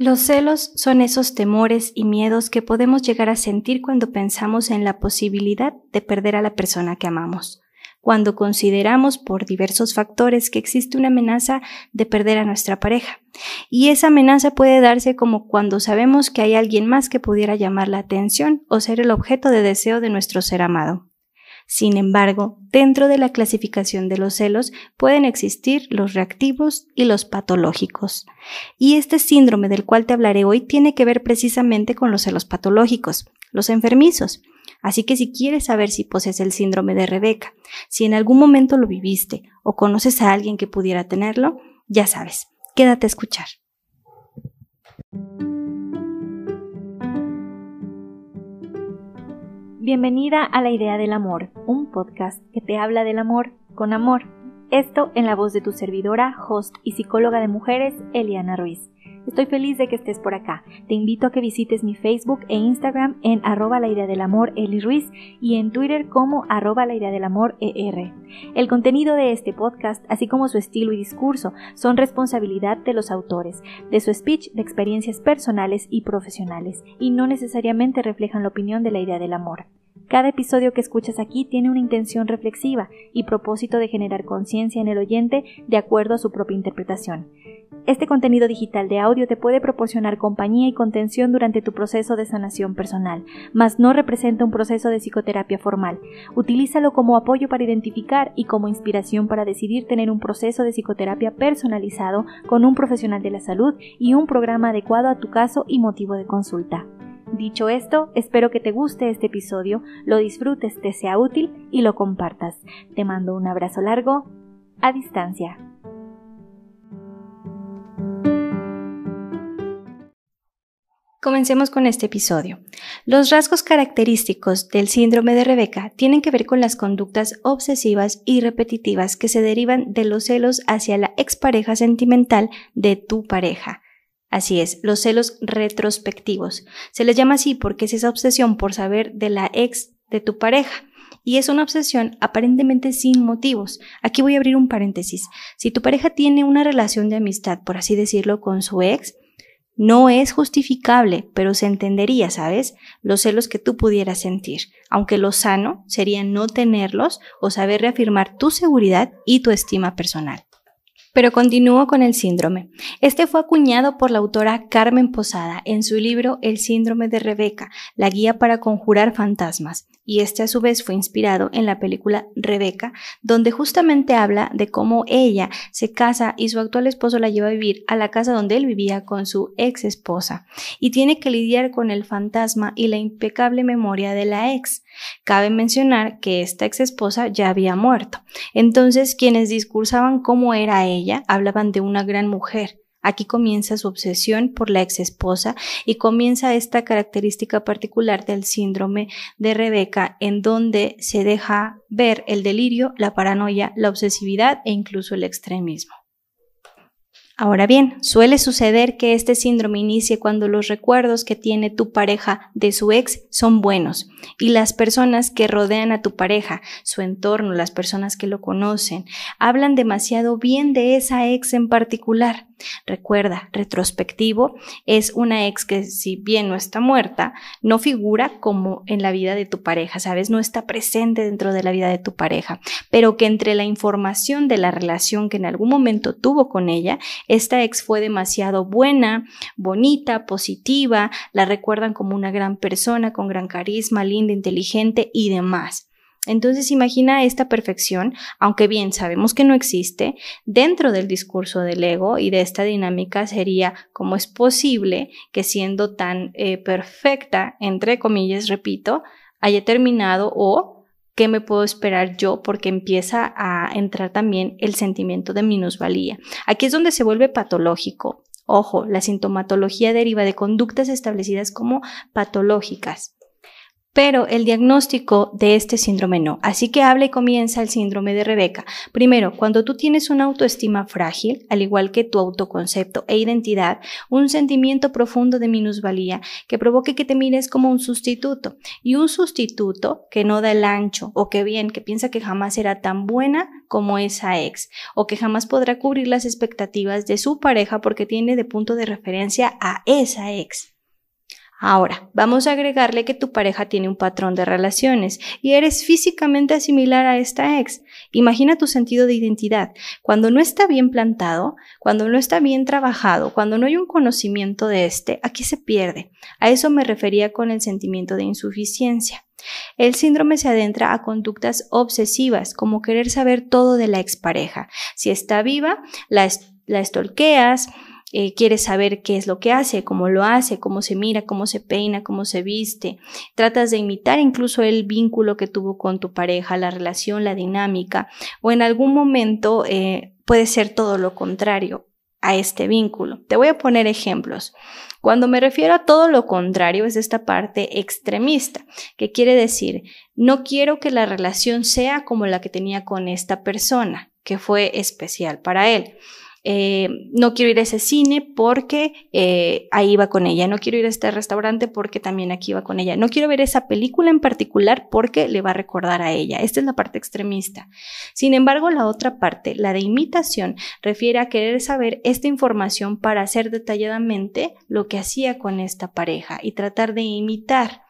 Los celos son esos temores y miedos que podemos llegar a sentir cuando pensamos en la posibilidad de perder a la persona que amamos, cuando consideramos por diversos factores que existe una amenaza de perder a nuestra pareja. Y esa amenaza puede darse como cuando sabemos que hay alguien más que pudiera llamar la atención o ser el objeto de deseo de nuestro ser amado. Sin embargo, dentro de la clasificación de los celos pueden existir los reactivos y los patológicos. Y este síndrome del cual te hablaré hoy tiene que ver precisamente con los celos patológicos, los enfermizos. Así que si quieres saber si posees el síndrome de Rebeca, si en algún momento lo viviste o conoces a alguien que pudiera tenerlo, ya sabes, quédate a escuchar. Bienvenida a La Idea del Amor, un podcast que te habla del amor con amor. Esto en la voz de tu servidora, host y psicóloga de mujeres, Eliana Ruiz. Estoy feliz de que estés por acá. Te invito a que visites mi Facebook e Instagram en arroba la idea del amor Eli Ruiz y en Twitter como arroba la idea del amor ER. El contenido de este podcast, así como su estilo y discurso, son responsabilidad de los autores, de su speech de experiencias personales y profesionales, y no necesariamente reflejan la opinión de la idea del amor. Cada episodio que escuchas aquí tiene una intención reflexiva y propósito de generar conciencia en el oyente de acuerdo a su propia interpretación. Este contenido digital de audio te puede proporcionar compañía y contención durante tu proceso de sanación personal, mas no representa un proceso de psicoterapia formal. Utilízalo como apoyo para identificar y como inspiración para decidir tener un proceso de psicoterapia personalizado con un profesional de la salud y un programa adecuado a tu caso y motivo de consulta. Dicho esto, espero que te guste este episodio, lo disfrutes, te sea útil y lo compartas. Te mando un abrazo largo a distancia. Comencemos con este episodio. Los rasgos característicos del síndrome de Rebeca tienen que ver con las conductas obsesivas y repetitivas que se derivan de los celos hacia la expareja sentimental de tu pareja. Así es, los celos retrospectivos. Se les llama así porque es esa obsesión por saber de la ex de tu pareja. Y es una obsesión aparentemente sin motivos. Aquí voy a abrir un paréntesis. Si tu pareja tiene una relación de amistad, por así decirlo, con su ex, no es justificable, pero se entendería, ¿sabes? Los celos que tú pudieras sentir, aunque lo sano sería no tenerlos o saber reafirmar tu seguridad y tu estima personal. Pero continúo con el síndrome. Este fue acuñado por la autora Carmen Posada en su libro El síndrome de Rebeca, la guía para conjurar fantasmas, y este a su vez fue inspirado en la película Rebeca, donde justamente habla de cómo ella se casa y su actual esposo la lleva a vivir a la casa donde él vivía con su ex esposa, y tiene que lidiar con el fantasma y la impecable memoria de la ex. Cabe mencionar que esta ex esposa ya había muerto. Entonces, quienes discursaban cómo era ella hablaban de una gran mujer. Aquí comienza su obsesión por la ex esposa y comienza esta característica particular del síndrome de Rebeca, en donde se deja ver el delirio, la paranoia, la obsesividad e incluso el extremismo. Ahora bien, suele suceder que este síndrome inicie cuando los recuerdos que tiene tu pareja de su ex son buenos y las personas que rodean a tu pareja, su entorno, las personas que lo conocen, hablan demasiado bien de esa ex en particular. Recuerda, retrospectivo es una ex que si bien no está muerta, no figura como en la vida de tu pareja, ¿sabes? No está presente dentro de la vida de tu pareja, pero que entre la información de la relación que en algún momento tuvo con ella, esta ex fue demasiado buena, bonita, positiva, la recuerdan como una gran persona, con gran carisma, linda, inteligente y demás. Entonces imagina esta perfección, aunque bien sabemos que no existe, dentro del discurso del ego y de esta dinámica sería cómo es posible que siendo tan eh, perfecta, entre comillas, repito, haya terminado o qué me puedo esperar yo porque empieza a entrar también el sentimiento de minusvalía. Aquí es donde se vuelve patológico. Ojo, la sintomatología deriva de conductas establecidas como patológicas. Pero el diagnóstico de este síndrome no. Así que habla y comienza el síndrome de Rebeca. Primero, cuando tú tienes una autoestima frágil, al igual que tu autoconcepto e identidad, un sentimiento profundo de minusvalía que provoque que te mires como un sustituto. Y un sustituto que no da el ancho o que bien, que piensa que jamás será tan buena como esa ex o que jamás podrá cubrir las expectativas de su pareja porque tiene de punto de referencia a esa ex. Ahora, vamos a agregarle que tu pareja tiene un patrón de relaciones y eres físicamente similar a esta ex. Imagina tu sentido de identidad. Cuando no está bien plantado, cuando no está bien trabajado, cuando no hay un conocimiento de este, aquí se pierde. A eso me refería con el sentimiento de insuficiencia. El síndrome se adentra a conductas obsesivas, como querer saber todo de la expareja. Si está viva, la, la estolqueas, eh, quieres saber qué es lo que hace, cómo lo hace, cómo se mira, cómo se peina, cómo se viste. Tratas de imitar incluso el vínculo que tuvo con tu pareja, la relación, la dinámica, o en algún momento eh, puede ser todo lo contrario a este vínculo. Te voy a poner ejemplos. Cuando me refiero a todo lo contrario es esta parte extremista, que quiere decir, no quiero que la relación sea como la que tenía con esta persona, que fue especial para él. Eh, no quiero ir a ese cine porque eh, ahí iba con ella, no quiero ir a este restaurante porque también aquí iba con ella, no quiero ver esa película en particular porque le va a recordar a ella. Esta es la parte extremista. Sin embargo, la otra parte, la de imitación, refiere a querer saber esta información para hacer detalladamente lo que hacía con esta pareja y tratar de imitar.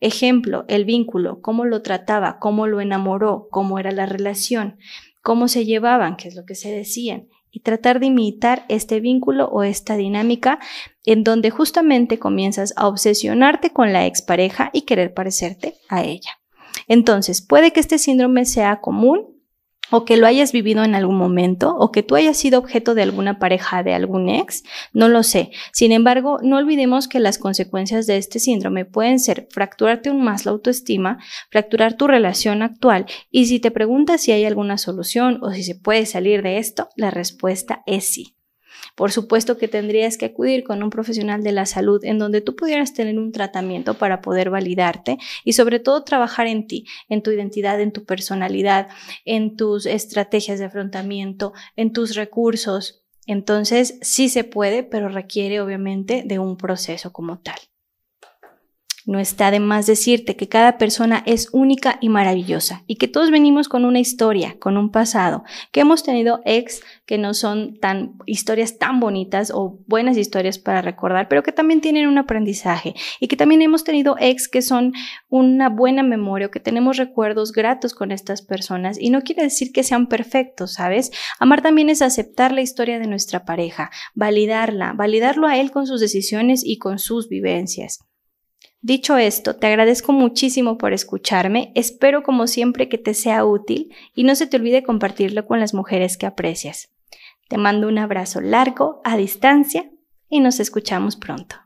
Ejemplo, el vínculo, cómo lo trataba, cómo lo enamoró, cómo era la relación, cómo se llevaban, qué es lo que se decían y tratar de imitar este vínculo o esta dinámica en donde justamente comienzas a obsesionarte con la expareja y querer parecerte a ella. Entonces, puede que este síndrome sea común o que lo hayas vivido en algún momento, o que tú hayas sido objeto de alguna pareja de algún ex, no lo sé. Sin embargo, no olvidemos que las consecuencias de este síndrome pueden ser fracturarte aún más la autoestima, fracturar tu relación actual, y si te preguntas si hay alguna solución o si se puede salir de esto, la respuesta es sí. Por supuesto que tendrías que acudir con un profesional de la salud en donde tú pudieras tener un tratamiento para poder validarte y sobre todo trabajar en ti, en tu identidad, en tu personalidad, en tus estrategias de afrontamiento, en tus recursos. Entonces, sí se puede, pero requiere obviamente de un proceso como tal. No está de más decirte que cada persona es única y maravillosa y que todos venimos con una historia, con un pasado, que hemos tenido ex que no son tan historias tan bonitas o buenas historias para recordar, pero que también tienen un aprendizaje y que también hemos tenido ex que son una buena memoria o que tenemos recuerdos gratos con estas personas y no quiere decir que sean perfectos, ¿sabes? Amar también es aceptar la historia de nuestra pareja, validarla, validarlo a él con sus decisiones y con sus vivencias. Dicho esto, te agradezco muchísimo por escucharme, espero como siempre que te sea útil y no se te olvide compartirlo con las mujeres que aprecias. Te mando un abrazo largo, a distancia, y nos escuchamos pronto.